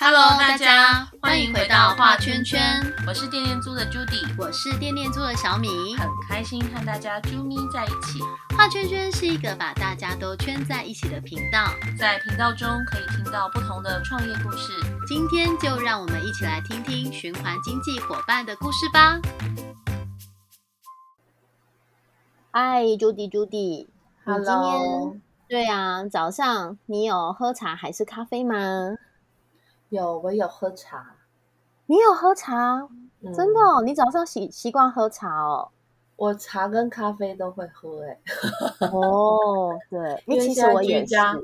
Hello，大家欢迎回到画圈圈，我是电电猪的 Judy，我是电电猪的小米，很开心和大家啾咪在一起。画圈圈是一个把大家都圈在一起的频道，在频道中可以听到不同的创业故事。今天就让我们一起来听听循环经济伙伴的故事吧。嗨，Judy，Judy，Hello，对啊，早上你有喝茶还是咖啡吗？有，我有喝茶。你有喝茶？真的？你早上习习惯喝茶哦？我茶跟咖啡都会喝，哎。哦，对，因为其实我居家，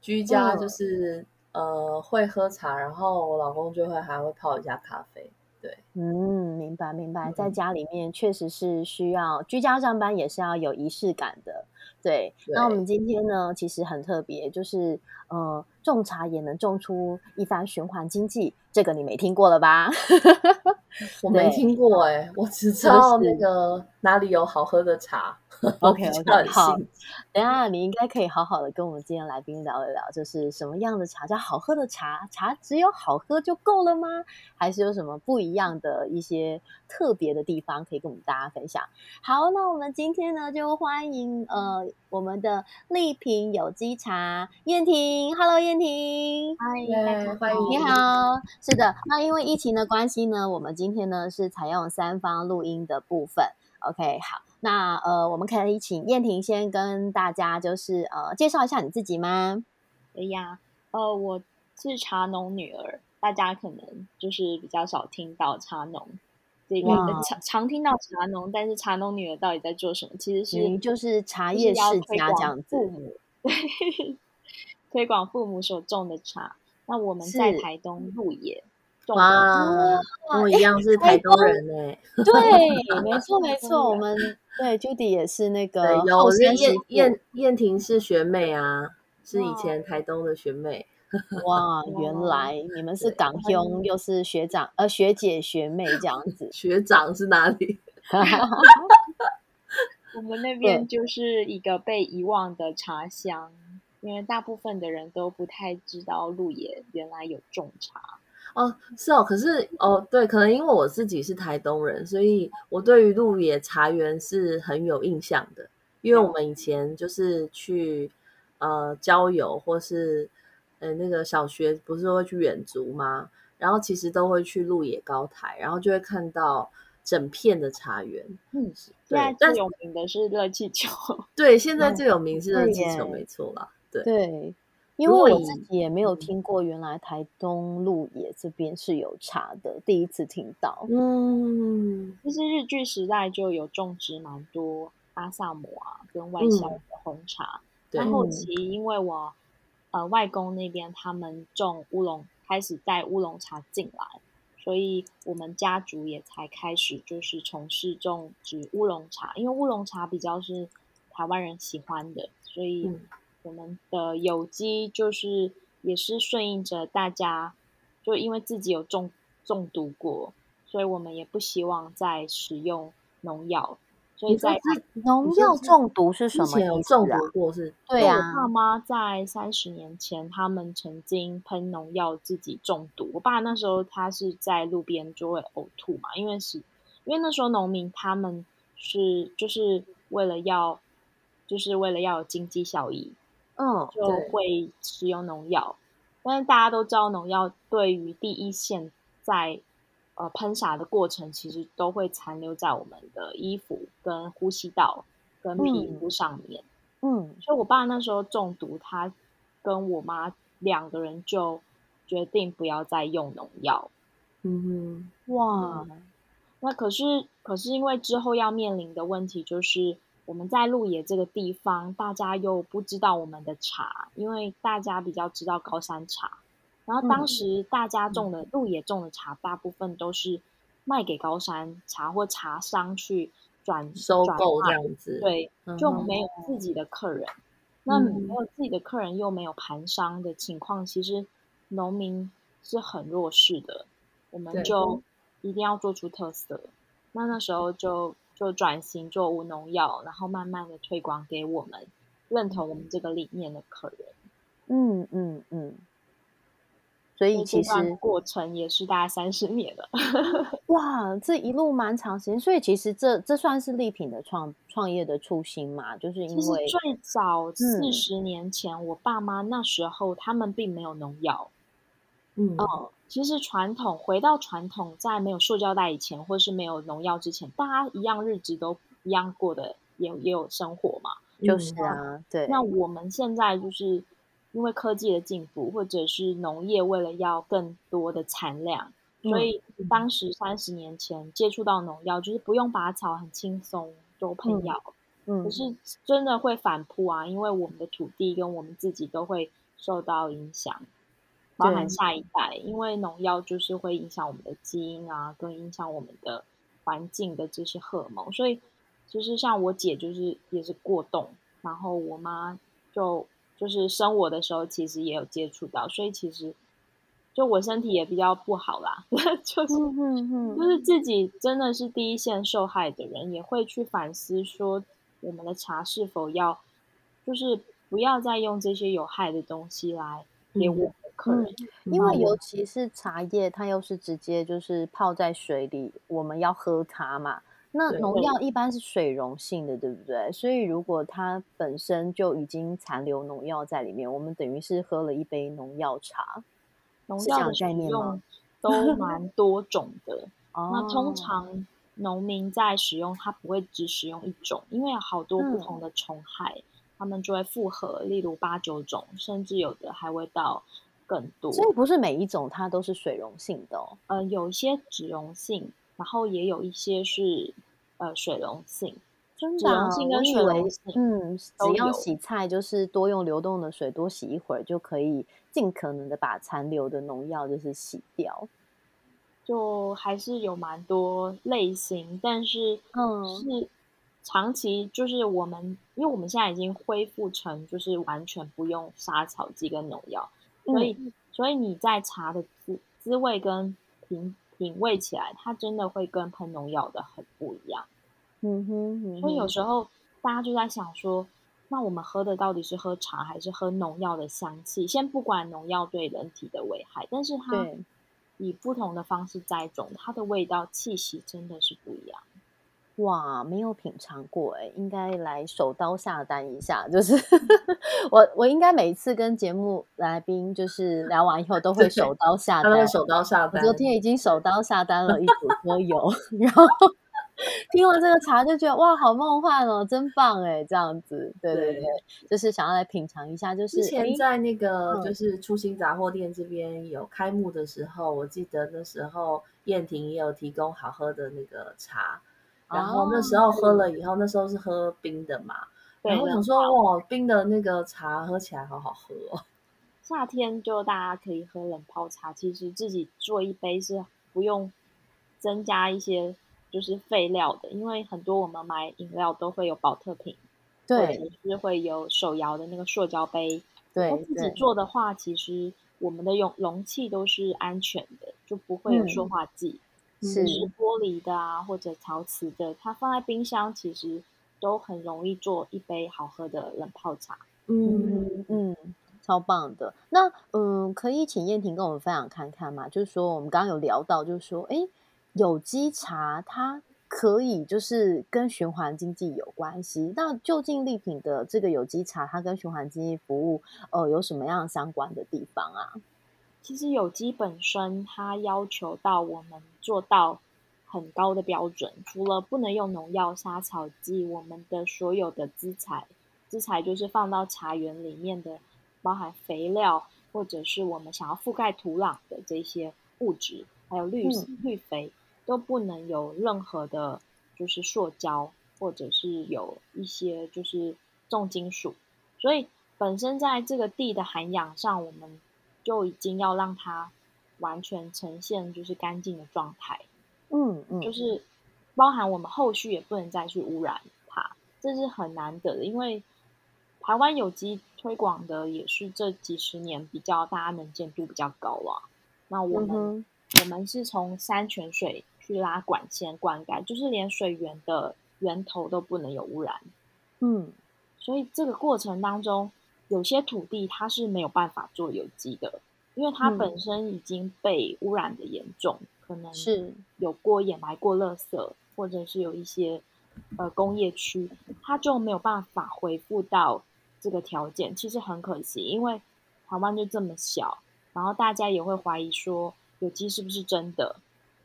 居家就是呃会喝茶，然后我老公就会还会泡一下咖啡。对，嗯，明白明白，在家里面确实是需要居家上班，也是要有仪式感的。对，那我们今天呢，其实很特别，就是呃，种茶也能种出一番循环经济，这个你没听过了吧？我没听过哎，我只知道那个哪里有好喝的茶。OK OK，好，等下你应该可以好好的跟我们今天来宾聊一聊，就是什么样的茶叫好喝的茶？茶只有好喝就够了吗？还是有什么不一样的一些特别的地方可以跟我们大家分享？好，那我们今天呢就欢迎呃我们的丽萍有机茶燕婷，Hello 燕婷，嗨，欢迎，你好，是的，那因为疫情的关系呢，我们今今天呢是采用三方录音的部分，OK，好，那呃，我们可以请燕婷先跟大家就是呃介绍一下你自己吗？可以呀，呃，我是茶农女儿，大家可能就是比较少听到茶农这个常常听到茶农，但是茶农女儿到底在做什么？其实是就是茶叶世家这样子，推广父母所种的茶。那我们在台东鹿野。哇，跟我一样是台东人呢。对，没错没错，我们对 Judy 也是那个。有燕燕燕婷是学妹啊，是以前台东的学妹。哇，原来你们是港兄，又是学长呃学姐学妹这样子。学长是哪里？我们那边就是一个被遗忘的茶乡，因为大部分的人都不太知道鹿野原来有种茶。哦，是哦，可是哦，对，可能因为我自己是台东人，所以我对于鹿野茶园是很有印象的。因为我们以前就是去呃郊游，或是呃那个小学不是会去远足吗？然后其实都会去鹿野高台，然后就会看到整片的茶园。嗯，对，最有名的是热气球。对，现在最有名是热气球，没错啦。对对。因为我自己也没有听过，原来台东鹿野这边是有茶的，第一次听到。嗯，其实日据时代就有种植蛮多阿萨姆啊跟外销的红茶。那后期因为我呃外公那边他们种乌龙，开始带乌龙茶进来，所以我们家族也才开始就是从事种植乌龙茶，因为乌龙茶比较是台湾人喜欢的，所以。我们的有机就是也是顺应着大家，就因为自己有中中毒过，所以我们也不希望再使用农药。所以在农药中毒是什么有中毒过是？对啊，我爸妈在三十年前，他们曾经喷农药自己中毒。我爸那时候他是在路边就会呕吐嘛，因为是因为那时候农民他们是就是为了要就是为了要有经济效益。嗯，就会使用农药，但是大家都知道，农药对于第一线在呃喷洒的过程，其实都会残留在我们的衣服、跟呼吸道、跟皮肤上面。嗯，所以我爸那时候中毒，他跟我妈两个人就决定不要再用农药。嗯哼，哇，那可是可是因为之后要面临的问题就是。我们在鹿野这个地方，大家又不知道我们的茶，因为大家比较知道高山茶。然后当时大家种的鹿野种的茶，大部分都是卖给高山茶或茶商去转收购这样子，对，就没有自己的客人。那没有自己的客人，又没有盘商的情况，其实农民是很弱势的。我们就一定要做出特色。那那时候就。就转型做无农药，然后慢慢的推广给我们认同我们这个理念的客人。嗯嗯嗯。所以其实过程也是大概三十年了。哇，这一路蛮长时间，所以其实这这算是丽品的创创业的初心嘛？就是因为最早四十年前，我爸妈那时候他们并没有农药。嗯哦，其实传统回到传统，在没有塑胶袋以前，或是没有农药之前，大家一样日子都一样过的，也也有生活嘛。就是啊，对。那我们现在就是因为科技的进步，或者是农业为了要更多的产量，所以当时三十年前接触到农药，就是不用拔草，很轻松就喷药。嗯，可是真的会反扑啊，因为我们的土地跟我们自己都会受到影响。包含下一代，因为农药就是会影响我们的基因啊，跟影响我们的环境的这些荷尔蒙，所以其实像我姐就是也是过动，然后我妈就就是生我的时候其实也有接触到，所以其实就我身体也比较不好啦，就是就是自己真的是第一线受害的人，也会去反思说我们的茶是否要就是不要再用这些有害的东西来给我。嗯，因为尤其是茶叶，它又是直接就是泡在水里，我们要喝它嘛。那农药一般是水溶性的，对不对？所以如果它本身就已经残留农药在里面，我们等于是喝了一杯农药茶。农药的概念吗？都蛮多种的。那通常农民在使用，它不会只使用一种，因为有好多不同的虫害，他们就会复合，例如八九种，甚至有的还会到。更多，所以不是每一种它都是水溶性的哦。呃，有一些脂溶性，然后也有一些是呃水溶性。真的，我以为嗯，只要洗菜就是多用流动的水多洗一会儿，就可以尽可能的把残留的农药就是洗掉。就还是有蛮多类型，但是嗯，是长期就是我们，因为我们现在已经恢复成就是完全不用杀草剂跟农药。所以，所以你在茶的滋滋味跟品品味起来，它真的会跟喷农药的很不一样。嗯哼，所以有时候大家就在想说，那我们喝的到底是喝茶还是喝农药的香气？先不管农药对人体的危害，但是它以不同的方式栽种，它的味道气息真的是不一样。哇，没有品尝过哎，应该来手刀下单一下。就是 我，我应该每一次跟节目来宾就是聊完以后，都会手刀下单。手刀下单。昨天已经手刀下单了一组桌游，然后 听完这个茶就觉得哇，好梦幻哦，真棒哎，这样子，对对对，就是想要来品尝一下。就是之前在那个就是初心杂货店这边有开幕的时候，我记得那时候燕婷也有提供好喝的那个茶。然后那时候喝了以后，那时候是喝冰的嘛，然后想说哇，冰的那个茶喝起来好好喝哦。夏天就大家可以喝冷泡茶，其实自己做一杯是不用增加一些就是废料的，因为很多我们买饮料都会有保特瓶，对，是会有手摇的那个塑胶杯。对，自己做的话，其实我们的容容器都是安全的，就不会有塑化剂。是玻璃的啊，或者陶瓷的，它放在冰箱其实都很容易做一杯好喝的冷泡茶。嗯嗯，超棒的。那嗯，可以请燕婷跟我们分享看看吗？就是说，我们刚刚有聊到，就是说，哎，有机茶它可以就是跟循环经济有关系。那就近丽品的这个有机茶，它跟循环经济服务呃有什么样相关的地方啊？其实有机本身，它要求到我们做到很高的标准，除了不能用农药、杀草剂，我们的所有的资材，资材就是放到茶园里面的，包含肥料或者是我们想要覆盖土壤的这些物质，还有绿绿肥，都不能有任何的，就是塑胶或者是有一些就是重金属，所以本身在这个地的涵养上，我们。就已经要让它完全呈现就是干净的状态，嗯嗯，就是包含我们后续也不能再去污染它，这是很难得的。因为台湾有机推广的也是这几十年比较大家能见度比较高啊。那我们我们是从山泉水去拉管线灌溉，就是连水源的源头都不能有污染，嗯，所以这个过程当中。有些土地它是没有办法做有机的，因为它本身已经被污染的严重，可能是有过掩埋过垃圾，或者是有一些呃工业区，它就没有办法回复到这个条件，其实很可惜，因为台湾就这么小，然后大家也会怀疑说有机是不是真的？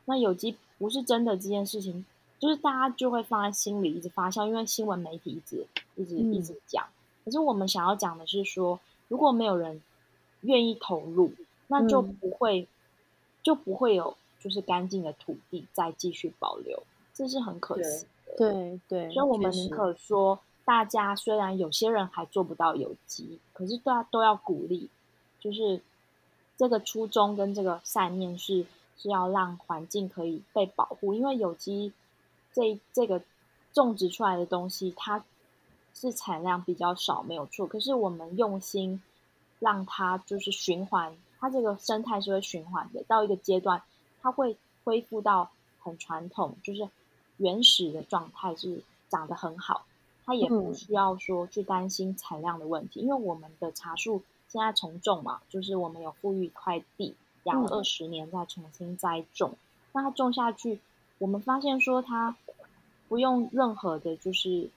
那有机不是真的这件事情。就是大家就会放在心里一直发酵，因为新闻媒体一直一直一直讲。可是我们想要讲的是说，如果没有人愿意投入，那就不会就不会有就是干净的土地再继续保留，这是很可惜的。对对，所以我们宁可说，大家虽然有些人还做不到有机，可是大家都要鼓励，就是这个初衷跟这个善念是是要让环境可以被保护，因为有机。这这个种植出来的东西，它是产量比较少，没有错。可是我们用心让它就是循环，它这个生态是会循环的。到一个阶段，它会恢复到很传统，就是原始的状态，是长得很好。它也不需要说去担心产量的问题，因为我们的茶树现在重种嘛，就是我们有富裕一块地，养了二十年再重新栽种，那它种下去。我们发现说，它不用任何的，就是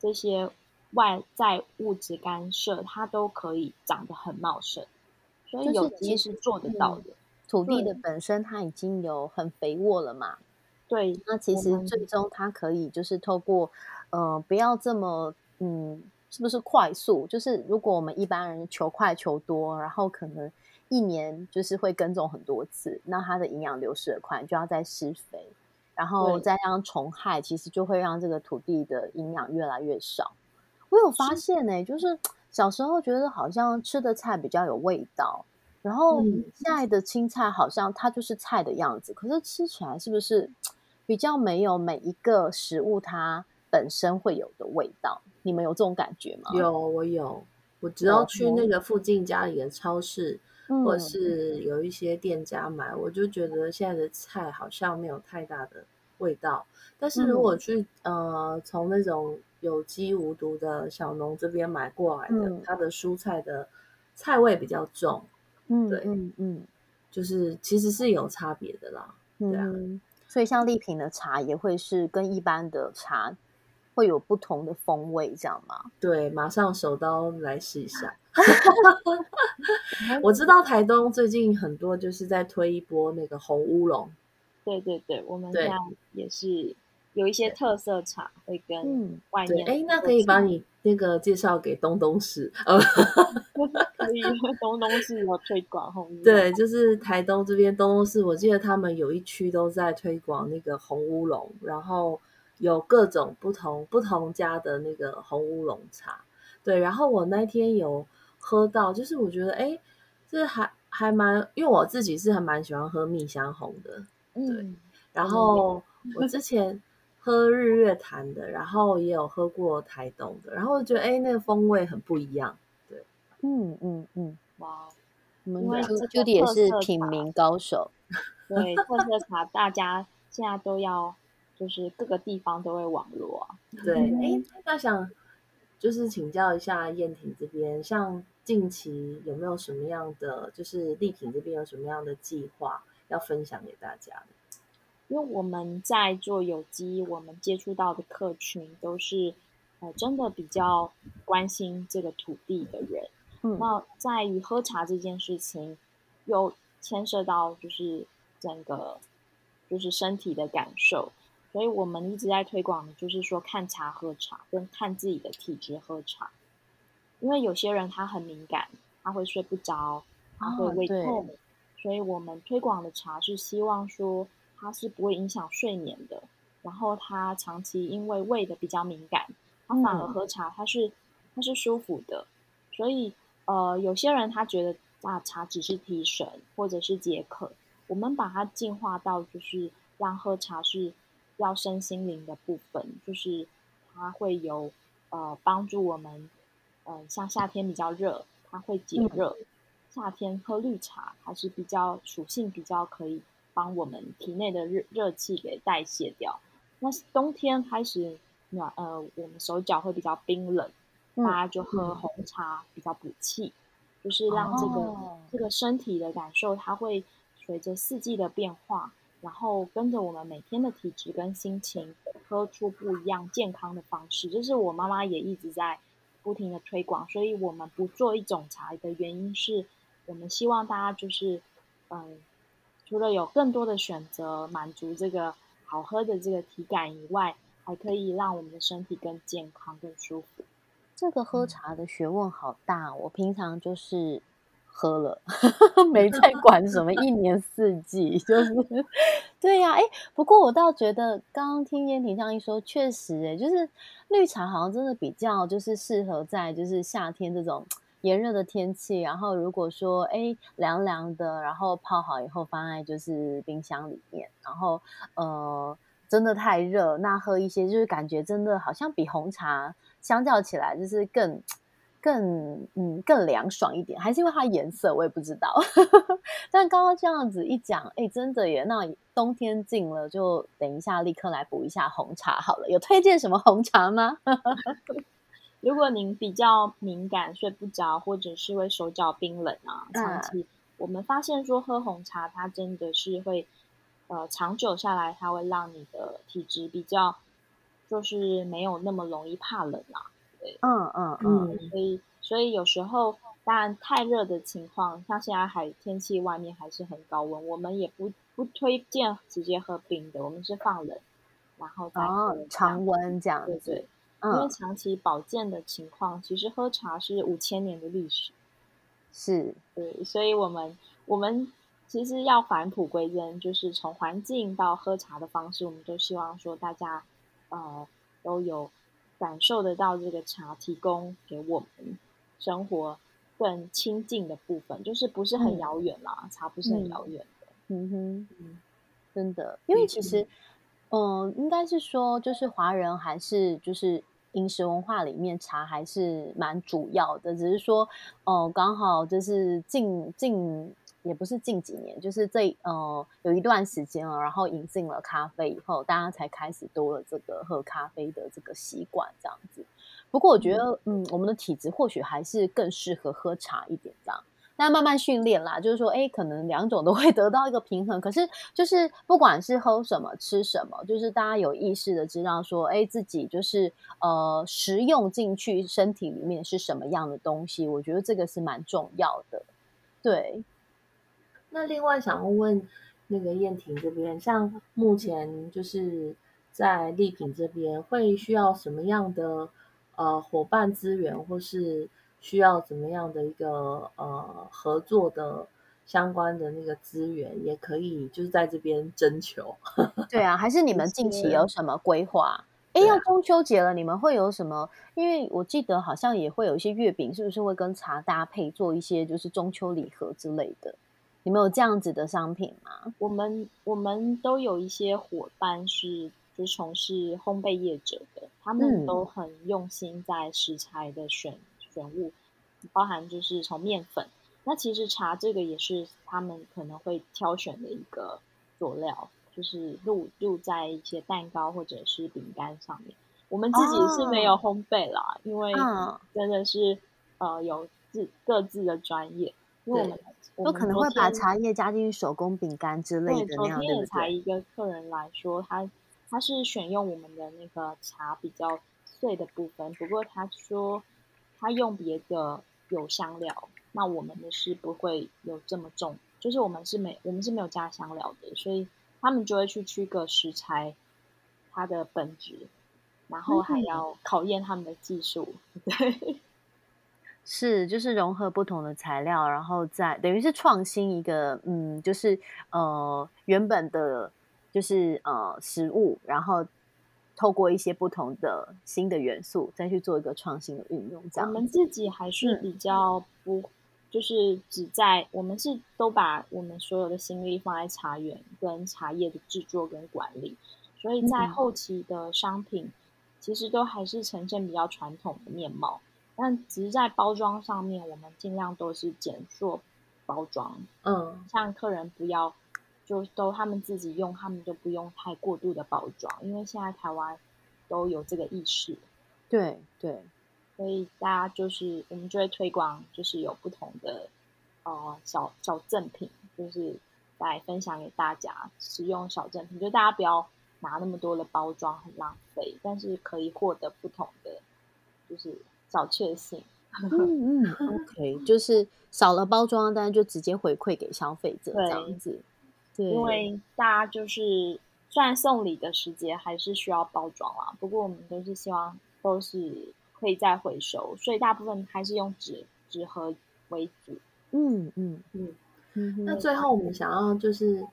这些外在物质干涉，它都可以长得很茂盛。所以有其实做得到的。土地的本身它已经有很肥沃了嘛？对。那其实最终它可以就是透过，呃，不要这么，嗯，是不是快速？就是如果我们一般人求快求多，然后可能一年就是会耕种很多次，那它的营养流失的快，就要再施肥。然后再让虫害，其实就会让这个土地的营养越来越少。我有发现呢，就是 小时候觉得好像吃的菜比较有味道，然后现在的青菜好像它就是菜的样子，可是吃起来是不是 比较没有每一个食物它本身会有的味道？你们有这种感觉吗？有，我有。我只要去那个附近家里的超市。或者是有一些店家买，我就觉得现在的菜好像没有太大的味道。但是如果去呃从那种有机无毒的小农这边买过来的，它的蔬菜的菜味比较重。嗯，对，嗯嗯，就是其实是有差别的啦。对啊，所以像丽萍的茶也会是跟一般的茶会有不同的风味，这样吗？对，马上手刀来试一下。我知道台东最近很多就是在推一波那个红乌龙。对对对，我们这样也是有一些特色茶会跟外面。哎，那可以把你那个介绍给东东市。可以，东东市有推广红乌。对，就是台东这边东东市，我记得他们有一区都在推广那个红乌龙，然后有各种不同不同家的那个红乌龙茶。对，然后我那天有。喝到就是我觉得哎，这还还蛮，因为我自己是还蛮喜欢喝蜜香红的，对。然后我之前喝日月潭的，然后也有喝过台东的，然后觉得哎，那个风味很不一样，对。嗯嗯嗯，哇，我们 Judy 也是品茗高手，对，特色茶大家现在都要，就是各个地方都会网络，对。哎，那想就是请教一下燕婷这边，像。近期有没有什么样的，就是丽婷这边有什么样的计划要分享给大家的？因为我们在做有机，我们接触到的客群都是呃真的比较关心这个土地的人。嗯，那在于喝茶这件事情，又牵涉到就是整个就是身体的感受，所以我们一直在推广的就是说看茶喝茶，跟看自己的体质喝茶。因为有些人他很敏感，他会睡不着，他会胃痛，所以我们推广的茶是希望说它是不会影响睡眠的。然后它长期因为胃的比较敏感，他反而喝茶它是它是舒服的。所以呃，有些人他觉得啊茶只是提神或者是解渴，我们把它进化到就是让喝茶是要身心灵的部分，就是它会有呃帮助我们。嗯，像夏天比较热，它会解热。夏天喝绿茶还是比较属性比较可以帮我们体内的热热气给代谢掉。那冬天开始暖，呃，我们手脚会比较冰冷，大家就喝红茶比较补气，就是让这个这个身体的感受，它会随着四季的变化，然后跟着我们每天的体质跟心情，喝出不一样健康的方式。这是我妈妈也一直在不停的推广，所以我们不做一种茶的原因是，我们希望大家就是，嗯，除了有更多的选择，满足这个好喝的这个体感以外，还可以让我们的身体更健康、更舒服。这个喝茶的学问好大，我平常就是喝了，没在管什么一年四季，就是对呀。哎，不过我倒觉得，刚刚听燕婷这样一说，确实，哎，就是绿茶好像真的比较就是适合在就是夏天这种炎热的天气，然后如果说哎凉凉的，然后泡好以后放在就是冰箱里面，然后呃真的太热，那喝一些就是感觉真的好像比红茶。相较起来，就是更、更、嗯、更凉爽一点，还是因为它颜色，我也不知道。但刚刚这样子一讲，哎，真的耶！那冬天近了，就等一下立刻来补一下红茶好了。有推荐什么红茶吗？如果您比较敏感、睡不着，或者是会手脚冰冷啊，长期我们发现说喝红茶，它真的是会呃长久下来，它会让你的体质比较。就是没有那么容易怕冷啊，对，嗯嗯嗯，所以所以有时候当然太热的情况，像现在还天气外面还是很高温，我们也不不推荐直接喝冰的，我们是放冷，然后再喝常温这样，对对，因为长期保健的情况，其实喝茶是五千年的历史，是。对，所以我们我们其实要返璞归真，就是从环境到喝茶的方式，我们都希望说大家。呃，都有感受得到这个茶提供给我们生活更亲近的部分，就是不是很遥远啦，茶不是很遥远的。嗯哼，嗯，真的，因为其实，嗯，应该是说，就是华人还是就是饮食文化里面茶还是蛮主要的，只是说，哦，刚好就是近近。也不是近几年，就是这呃有一段时间了，然后引进了咖啡以后，大家才开始多了这个喝咖啡的这个习惯，这样子。不过我觉得，嗯，我们的体质或许还是更适合喝茶一点，这样。那慢慢训练啦，就是说，哎，可能两种都会 得到一个平衡。可是，就是不管是喝什么、吃什么，就是大家有意识的知道说，哎，自己就是呃食用进去身体里面是什么样的东西，我觉得这个是蛮重要的，对。那另外想问问那个燕婷这边，像目前就是在丽品这边，会需要什么样的呃伙伴资源，或是需要怎么样的一个呃合作的相关的那个资源，也可以就是在这边征求。对啊，还是你们近期有什么规划？哎，要中秋节了，你们会有什么？因为我记得好像也会有一些月饼，是不是会跟茶搭配做一些就是中秋礼盒之类的？你们有这样子的商品吗？我们我们都有一些伙伴是就从事烘焙业者的，他们都很用心在食材的选选物，包含就是从面粉。那其实茶这个也是他们可能会挑选的一个佐料，就是入入在一些蛋糕或者是饼干上面。我们自己是没有烘焙啦，因为真的是呃有自各自的专业，因为我们。有可能会把茶叶加进去手工饼干之类的那样，对不才一个客人来说，他他是选用我们的那个茶比较碎的部分，不过他说他用别的有香料，那我们的是不会有这么重，就是我们是没我们是没有加香料的，所以他们就会去区隔食材它的本质，然后还要考验他们的技术，对。是，就是融合不同的材料，然后再等于是创新一个，嗯，就是呃原本的，就是呃食物，然后透过一些不同的新的元素，再去做一个创新的运用。这样，我们自己还是比较不，就是只在我们是都把我们所有的心力放在茶园跟茶叶的制作跟管理，所以在后期的商品其实都还是呈现比较传统的面貌。但只是在包装上面，我们尽量都是简塑包装。嗯，像客人不要，就都他们自己用，他们就不用太过度的包装，因为现在台湾都有这个意识。对对，所以大家就是我们就会推广，就是有不同的呃小小赠品，就是来分享给大家使用小赠品，就大家不要拿那么多的包装，很浪费，但是可以获得不同的就是小确幸。嗯嗯，OK，就是少了包装，但是就直接回馈给消费者这样子。对，因为大家就是虽然送礼的时节还是需要包装啦，不过我们都是希望都是可以再回收，所以大部分还是用纸纸盒为主。嗯嗯嗯。那最后我们想要就是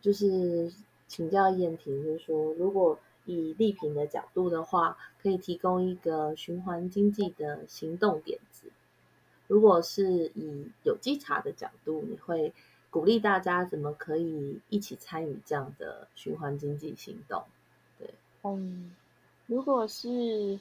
就是请教燕婷，就是说如果。以利品的角度的话，可以提供一个循环经济的行动点子。如果是以有机茶的角度，你会鼓励大家怎么可以一起参与这样的循环经济行动？对，嗯，如果是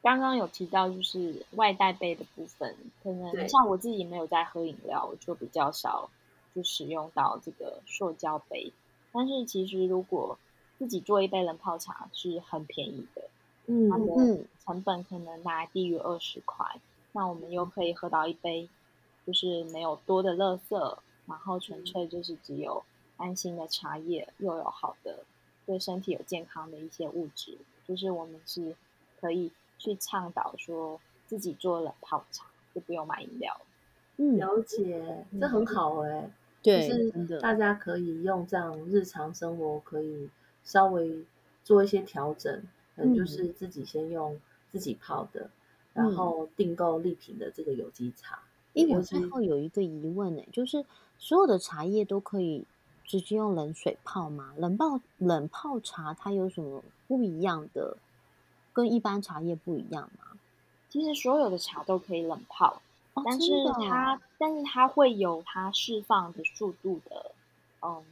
刚刚有提到就是外带杯的部分，可能像我自己没有在喝饮料，我就比较少就使用到这个塑胶杯。但是其实如果自己做一杯冷泡茶是很便宜的，嗯，它的成本可能大概低于二十块，那我们又可以喝到一杯，就是没有多的垃圾，然后纯粹就是只有安心的茶叶，又有好的对身体有健康的一些物质，就是我们是可以去倡导说自己做冷泡茶就不用买饮料，嗯，了解，这很好哎，对，是大家可以用这样日常生活可以。稍微做一些调整，嗯，就是自己先用自己泡的，然后订购丽品的这个有机茶。因为我最后有一个疑问呢，就是所有的茶叶都可以直接用冷水泡吗？冷泡冷泡茶它有什么不一样的？跟一般茶叶不一样吗？其实所有的茶都可以冷泡，但是它但是它会有它释放的速度的，嗯，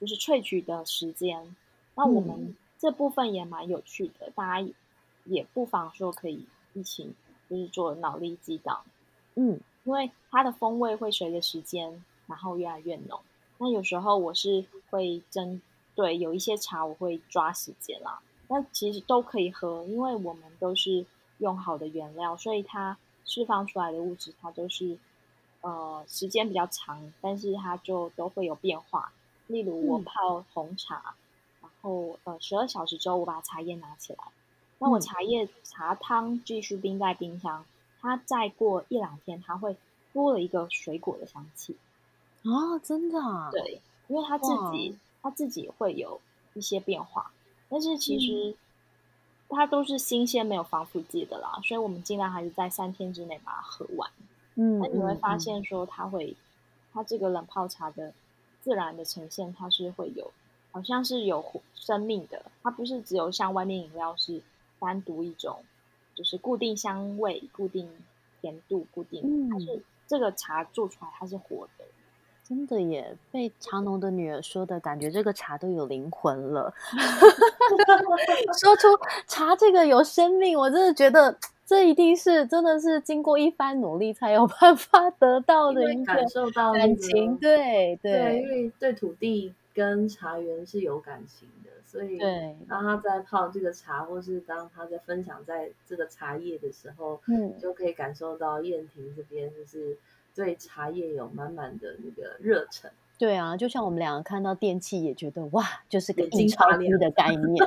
就是萃取的时间。那我们这部分也蛮有趣的，大家也不妨说可以一起就是做脑力激荡，嗯，因为它的风味会随着时间然后越来越浓。那有时候我是会针对有一些茶我会抓时间啦，那其实都可以喝，因为我们都是用好的原料，所以它释放出来的物质它都是呃时间比较长，但是它就都会有变化。例如我泡红茶。然后呃，十二小时之后，我把茶叶拿起来，那我茶叶茶汤继续冰在冰箱，它再过一两天，它会多了一个水果的香气啊！真的？啊对，因为它自己它自己会有一些变化，但是其实它都是新鲜没有防腐剂的啦，所以我们尽量还是在三天之内把它喝完。嗯，那你会发现说，它会它这个冷泡茶的自然的呈现，它是会有。好像是有生命的，它不是只有像外面饮料是单独一种，就是固定香味、固定甜度、固定，它是这个茶做出来它是活的，真的耶！被茶农的女儿说的感觉，这个茶都有灵魂了。说出茶这个有生命，我真的觉得这一定是真的是经过一番努力才有办法得到的一个感受到感情，对对，因为对土地。跟茶园是有感情的，所以当他在泡这个茶，或是当他在分享在这个茶叶的时候，嗯，就可以感受到燕婷这边就是对茶叶有满满的那个热忱。对啊，就像我们两个看到电器也觉得哇，就是个印钞机的概念，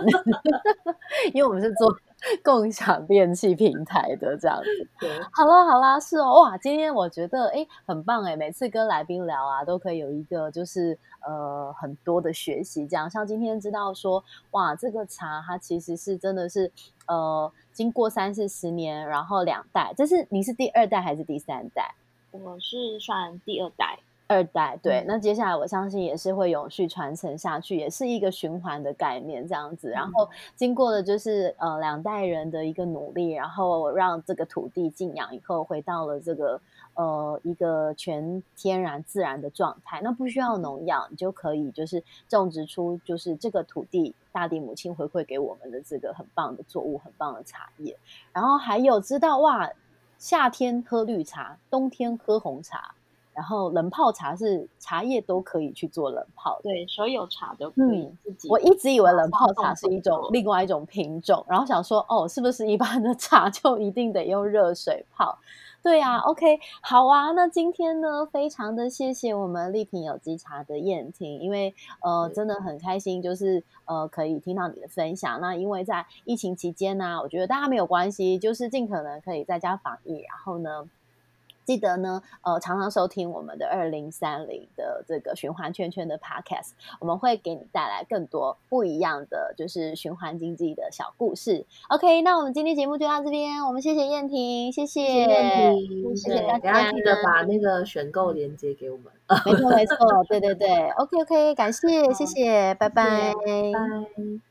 因为我们是做 共享电器平台的这样子。好啦好啦，是哦，哇，今天我觉得哎很棒哎，每次跟来宾聊啊，都可以有一个就是呃很多的学习，这样像今天知道说哇，这个茶它其实是真的是呃经过三四十年，然后两代，这是你是第二代还是第三代？我是算第二代。二代对，那接下来我相信也是会永续传承下去，也是一个循环的概念这样子。然后经过了就是呃两代人的一个努力，然后让这个土地静养以后，回到了这个呃一个全天然自然的状态。那不需要农药，你就可以就是种植出就是这个土地大地母亲回馈给我们的这个很棒的作物，很棒的茶叶。然后还有知道哇，夏天喝绿茶，冬天喝红茶。然后冷泡茶是茶叶都可以去做冷泡，对，所有茶都可以自己。我一直以为冷泡茶是一种另外一种品种，然后想说，哦，是不是一般的茶就一定得用热水泡？对啊，OK，好啊。那今天呢，非常的谢谢我们丽萍有机茶的燕婷，因为呃，真的很开心，就是呃，可以听到你的分享。那因为在疫情期间呢，我觉得大家没有关系，就是尽可能可以在家防疫，然后呢。记得呢，呃，常常收听我们的二零三零的这个循环圈圈的 podcast，我们会给你带来更多不一样的，就是循环经济的小故事。OK，那我们今天节目就到这边，我们谢谢燕婷，谢谢燕婷，谢谢大家，记得把那个选购链接给我们。没错没错，对对对，OK OK，感谢谢谢，拜拜拜。